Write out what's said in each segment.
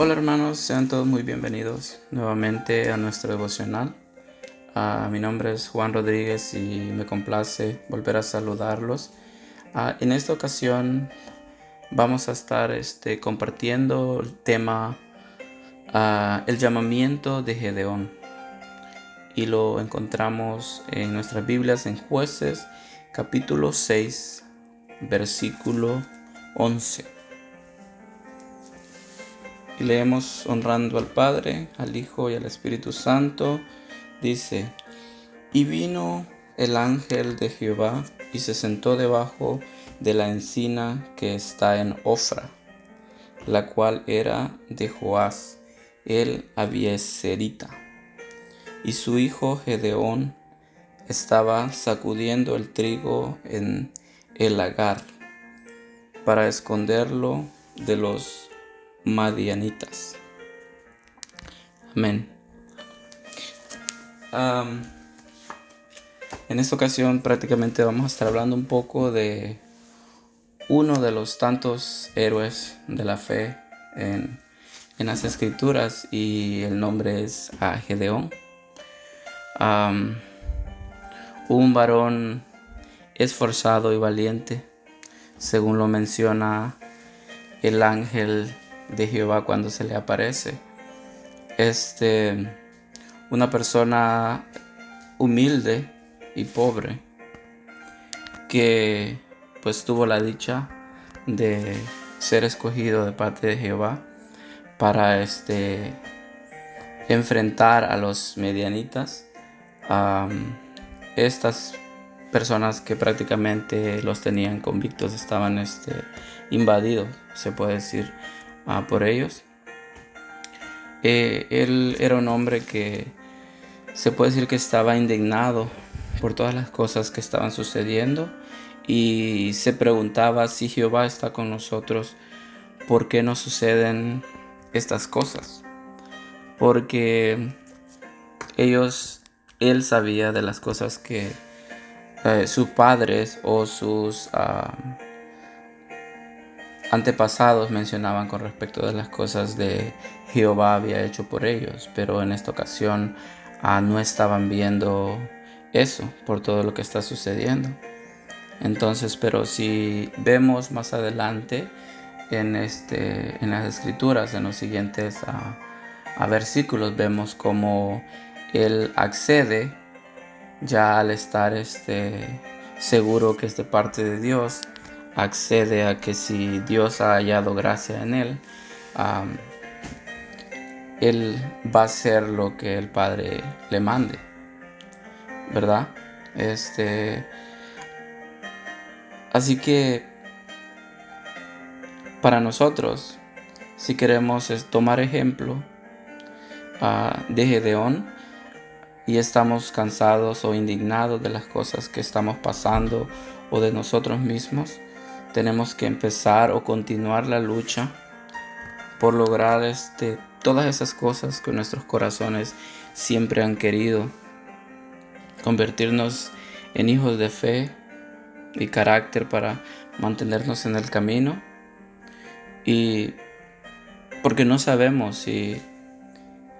Hola hermanos, sean todos muy bienvenidos nuevamente a nuestro devocional. Ah, mi nombre es Juan Rodríguez y me complace volver a saludarlos. Ah, en esta ocasión vamos a estar este, compartiendo el tema ah, El llamamiento de Gedeón. Y lo encontramos en nuestras Biblias en jueces capítulo 6 versículo 11. Y leemos honrando al Padre, al Hijo y al Espíritu Santo. Dice, y vino el ángel de Jehová y se sentó debajo de la encina que está en Ofra, la cual era de Joás, el Abieserita. Y su hijo Gedeón estaba sacudiendo el trigo en el lagar para esconderlo de los madianitas. Amén. en esta ocasión prácticamente vamos a estar hablando un poco de uno de los tantos héroes de la fe en, las escrituras y el nombre es Gedeón. un varón esforzado y valiente, según lo menciona el ángel de Jehová cuando se le aparece. Este, una persona humilde y pobre que pues tuvo la dicha de ser escogido de parte de Jehová para este enfrentar a los medianitas estas personas que prácticamente los tenían convictos estaban este invadidos se puede decir por ellos. Eh, él era un hombre que se puede decir que estaba indignado por todas las cosas que estaban sucediendo y se preguntaba si Jehová está con nosotros, ¿por qué no suceden estas cosas? Porque ellos, él sabía de las cosas que eh, sus padres o sus... Ah, antepasados mencionaban con respecto de las cosas de Jehová había hecho por ellos, pero en esta ocasión ah, no estaban viendo eso por todo lo que está sucediendo. Entonces, pero si vemos más adelante en, este, en las escrituras, en los siguientes ah, a versículos, vemos cómo él accede ya al estar este, seguro que es de parte de Dios accede a que si Dios ha hallado gracia en él, él va a hacer lo que el Padre le mande, ¿verdad? Este, así que para nosotros, si queremos tomar ejemplo ah, de Gedeón y estamos cansados o indignados de las cosas que estamos pasando o de nosotros mismos, tenemos que empezar o continuar la lucha por lograr este, todas esas cosas que nuestros corazones siempre han querido. Convertirnos en hijos de fe y carácter para mantenernos en el camino. Y porque no sabemos si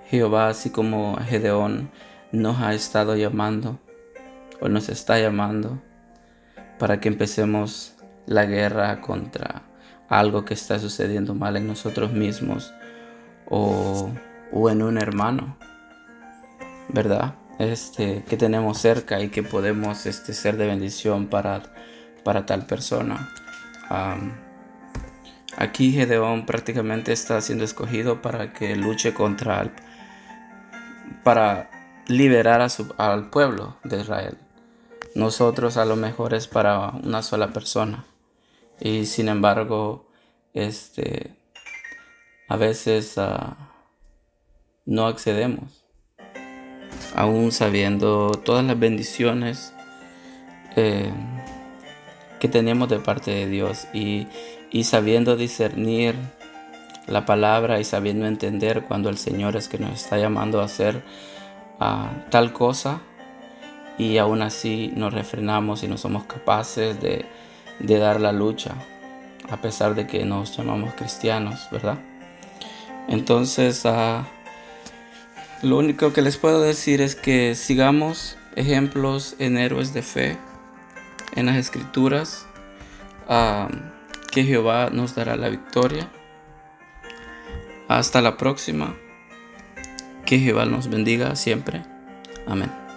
Jehová, así como Gedeón, nos ha estado llamando o nos está llamando para que empecemos la guerra contra algo que está sucediendo mal en nosotros mismos o, en un hermano, ¿verdad? Este, que tenemos cerca y que podemos este, ser de bendición para, para tal persona. aquí Gedeón prácticamente está siendo escogido para que luche contra para liberar a su, al pueblo de Israel. Nosotros a lo mejor es para una sola persona y sin embargo, este, a veces ah, no accedemos, aún sabiendo todas las bendiciones eh, que tenemos de parte de Dios y, sabiendo discernir la palabra y sabiendo entender cuando el Señor es que nos está llamando a hacer ah, tal cosa y aún así nos refrenamos y no somos capaces de de dar la lucha, a pesar de que nos llamamos cristianos, ¿verdad? Entonces, ah, lo único que les puedo decir es que sigamos ejemplos en héroes de fe, en las escrituras, ah, que Jehová nos dará la victoria. Hasta la próxima. Que Jehová nos bendiga siempre. Amén.